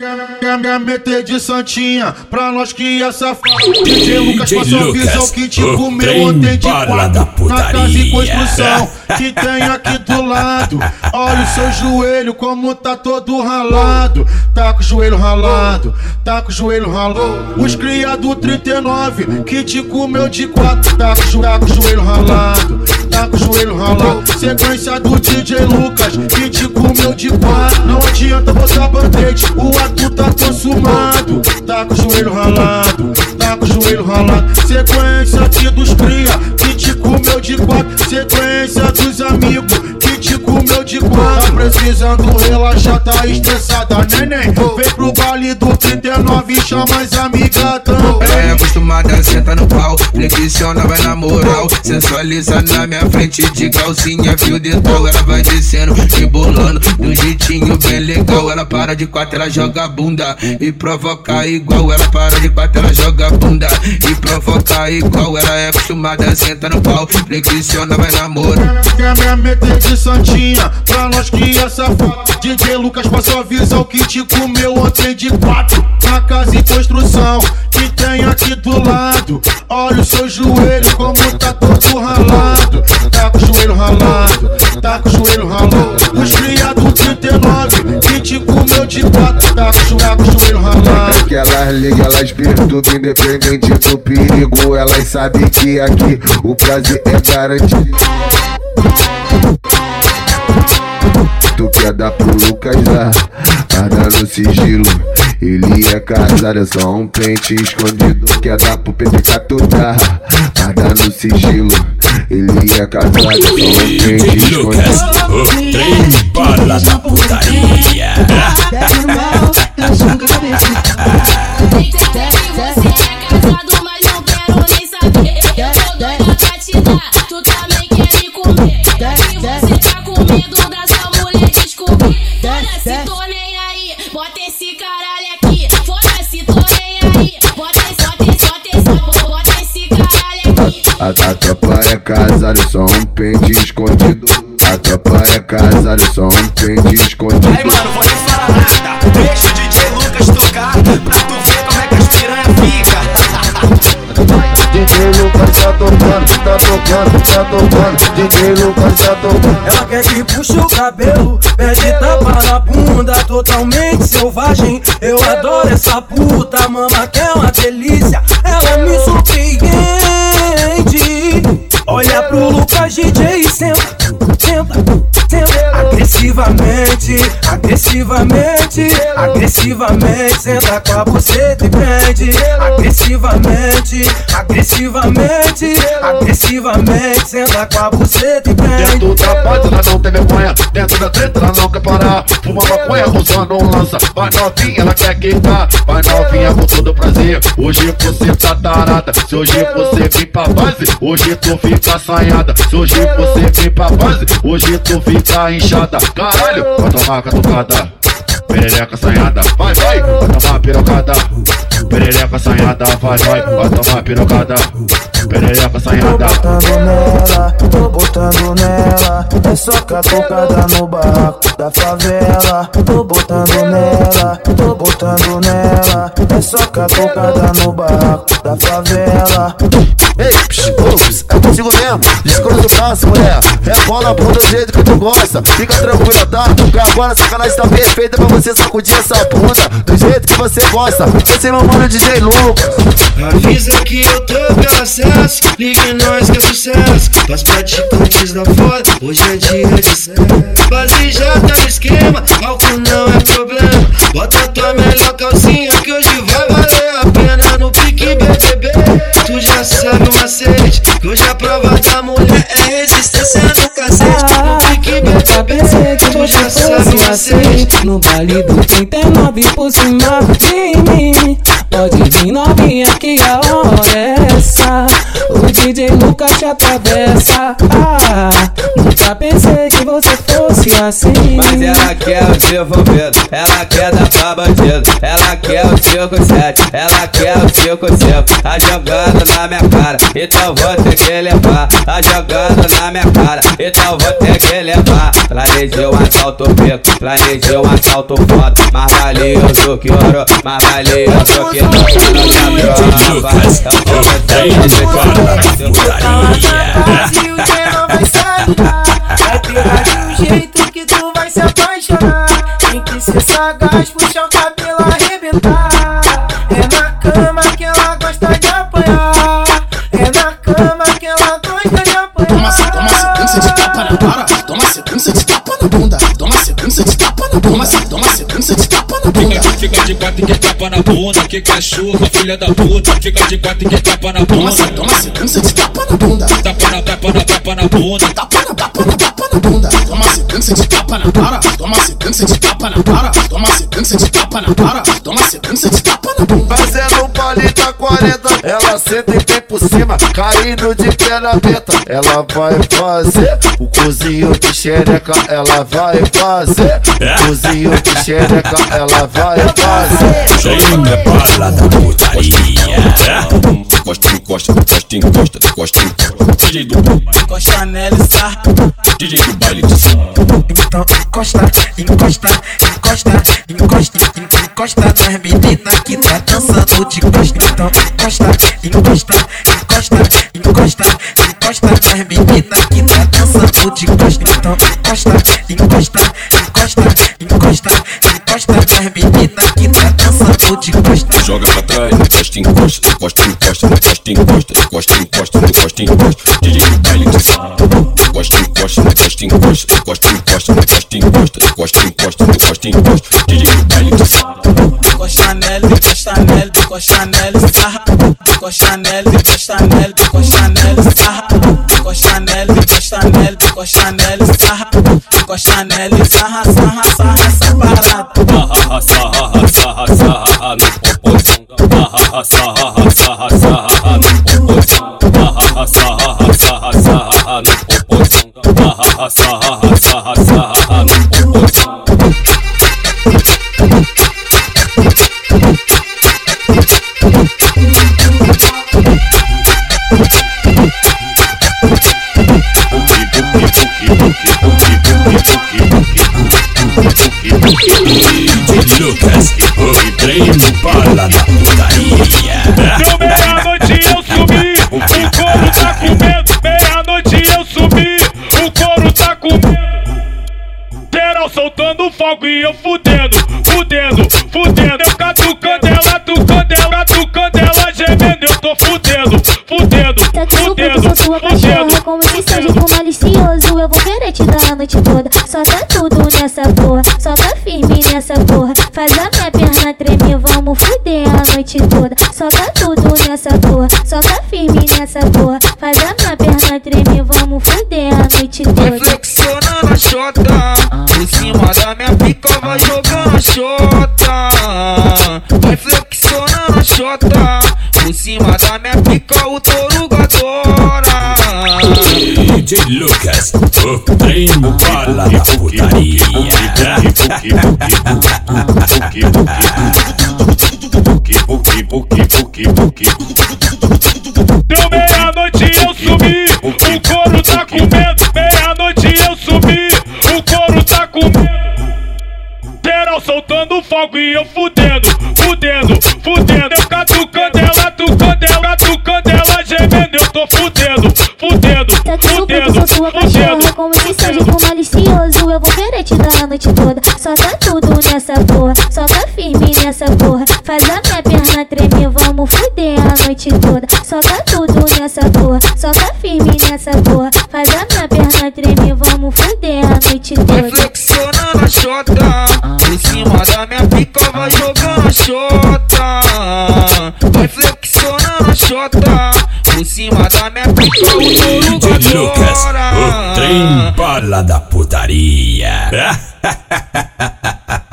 Quer meter de santinha pra nós que é safado. DJ Lucas passou visão que te comeu ontem de quatro Na casa e construção que tem aqui do lado. Olha o seu joelho como tá todo ralado. Tá com o joelho ralado, tá com o joelho ralado Os criados 39 que te comeu de quatro Tá com, tá com o joelho ralado, tá com o joelho ralado Sequência do DJ Lucas que te comeu de quatro. Não adianta botar band-aid, o ato tá consumado. Tá com o joelho ralado, tá com o joelho ralado Sequência aqui dos cria que te comeu de quatro. Sequência dos amigos que te comeu de quatro. Tá precisando relaxar, tá estressada, neném. Vem pro baile do 39 e chama as amigas É acostumada, senta no pau. Flexiona, vai na moral. Sensualiza na minha frente de calcinha Fio dental, ela vai descendo Rebolando um jeitinho bem legal. Ela para de quatro, ela joga bunda E provoca igual. Ela para de quatro, ela joga bunda E provoca igual. Ela é acostumada, senta no pau. Flexiona, vai na moral. Quer me meter de santinha. Pra nós que é safado DJ Lucas passou a visão que te comeu ontem de quatro. Na casa e construção tem aqui do lado. Olha o seu joelho como tá todo ralado. Tá com o joelho ralado, tá com o joelho ralado. Os criados 39 que te comeu de quatro Tá com, tá com o joelho ralado. Que elas ligam, elas perturbam, independente do perigo. Elas sabem que aqui o prazer é garantido. Tu quer dar pro Lucas lá, guarda no sigilo. Ele é casado, é só um pente escondido. Quer dar pro PTK tu dá, guarda no sigilo. Ele é casado, é só um pente Lucas, escondido. o trem bala da putaria. Desce no mel, eu jogo a cabeça. Sei que você é casado, mas não quero nem saber. Eu tô doida pra te dar, tu também quer me comer. E você tá com medo A, a tropa é casada, só um pente escondido. A tropa é casada, só um pente escondido. Aí, mano, vou nem falar nada. Deixa o DJ Lucas tocar pra tu ver como é que as piranha fica. DJ Lucas tá tocando, tá tocando, tá tocando. DJ Lucas tá tocando. Ela quer que puxe o cabelo, pede tapa na bunda, totalmente selvagem. Eu adoro essa puta, mama que é DJ Agressivamente, agressivamente, agressivamente. Senta com a buceta e prende. Agressivamente, agressivamente, agressivamente. Senta com a buceta e prende. Dentro da paz ela não tem vergonha Dentro da treta ela não quer parar Fuma maconha usando um lança Vai novinha ela quer quitar Vai novinha com todo prazer Hoje você tá tarada Se hoje você vir pra base Hoje tu fica assanhada Se hoje você vir pra base Hoje tu fica inchada Caralho, vai tomar catucada Perereca assanhada. Vai, vai, vai tomar pirocada. Perereca assanhada. Vai, vai, vai tomar pirocada. Perereca Tô assanhada botando nela, tô botando nela. É só catucada no barraco da favela. Tô botando nela, tô botando nela. É só catucada no barraco da favela. Ei, psh, é consigo Descruza o braço, mulher. Rebola a bunda do jeito que tu gosta. Fica tranquila, tá? Porque agora a sacanagem tá perfeita pra você sacudir essa bunda do jeito que você gosta. Esse é meu mano DJ Lucas. Avisa que eu tô pelo acesso Ligue nós que é sucesso Pras praticantes da foda Hoje é dia de sexo Base já tá no esquema Álcool não é problema Bota tua melhor calcinha Que hoje vai valer a pena No pique BBB Tu já sabe o macete Que hoje a prova Já sabe macete No baile do 39 por cima de mim. Pode vir novinha que a hora é essa. O DJ Lucas te atravessa. Ah, Nunca pensei assim. Mas ela quer o desenvolvido, ela quer dar pra bandido. Ela quer o 5-7, ela quer o 5-5. Tá jogando na minha cara, então vou ter que levar. Tá jogando na minha cara, então vou ter que levar. Planejei um assalto pico, planejei um assalto foda. Mais valioso que ouro, mais valioso que não. Lucas, o trem para da putaria. Se o sagaz, puxar o cabelo arrebentar É na cama que ela gosta de apanhar É na cama que ela gosta de apanhar Toma, se- toma sequência de tapa na cara. Toma sequência de tapa na bunda. Toma sequência de tapa na bunda. Toma, se- toma sequência de tapa na bunda. Fica de quatro e que tapa na bunda, que cachorro, filha da puta. Fica de quatro e que tapa na Toma, bunda. se- toma sequência de tapa na bunda. Tapa na tapa na tapa na bunda. Tapa na tapa na tapa na bunda. Toma sequência de tapa na cara. Toma sequência de tapa na cara. Toma sequência de tapa na cara. Toma sequência de tapa na bunda. Fazendo um palita 40, ela senta e vem por cima, caindo de pé na peta. Ela vai fazer o cozinho de xereca, ela vai fazer o cozinho de xereca, ela vai fazer. Trem para da putaria. Encosta, encosta, encosta, encosta, encosta, encosta. DJ do Encosta nela e sarra DJ do baile. Então encosta, encosta, encosta, encosta, en- encosta nas meninas que tá dançando de costa. Então encosta, encosta, encosta, encosta, encosta nas meninas que tá dançando de costa. Então encosta, encosta, encosta, encosta, encosta nas meninas que tá dançando de costa. Joga pra trás, encosta, encosta, encosta, encosta, encosta, encosta, encosta, encosta, encosta, encosta. DJ baile. Encosta, encosta, encosta, encosta, encosta, encosta, encosta, encosta, encosta, encosta, encosta, encosta. DJ baile de som. Encosta nela, encosta nela, encosta nela e sarra. Encosta nela, encosta nela, encosta nela e sarra. Encosta nela, encosta nela, encosta nela e sarra. Encosta nela e sarra, sarra, sarra essa parada. Sarra, sarra, sarra sa sa sa sa, nos pombos. DJ Lucas e Play no Bala da fudendo, fudendo, fudendo. Eu catucando ela, tucando ela, tucando ela, gemendo. Eu tô fudendo, fudendo, Tá tudo fudendo, sou sua cachorra fudendo. Como esse seja com malicioso Eu vou querer te dar a noite toda Soca tudo nessa porra Soca firme nessa porra Faz a minha perna tremer Vamos fuder a noite toda Soca tudo nessa porra Soca firme nessa porra Faz a minha perna tremer Vamos fuder a noite Vai toda flexionando a xota Por cima da xota Vai flexionando a xota Por cima da minha pica o touro adora DJ Lucas, o trem para da putaria. Deu e eu fudendo, fudendo, fudendo. Eu catucando ela, tucando ela, tucando ela, gemendo. Eu tô fudendo, fudendo, Tá tudo fudendo, sou sua cachorra. Como esse seja com malicioso. Eu vou querer te dar a noite toda. Soca tudo nessa porra Soca firme nessa porra. Faz a minha perna tremer Vamos fuder a noite toda. Soca tudo nessa porra Soca firme nessa porra. Faz a minha perna tremer Vamos fuder a noite toda. flexionando a xota Por cima da minha pica vai jogando a xota Vai flexionando a xota Por cima da minha pica o Lucas, o trem adora para da putaria.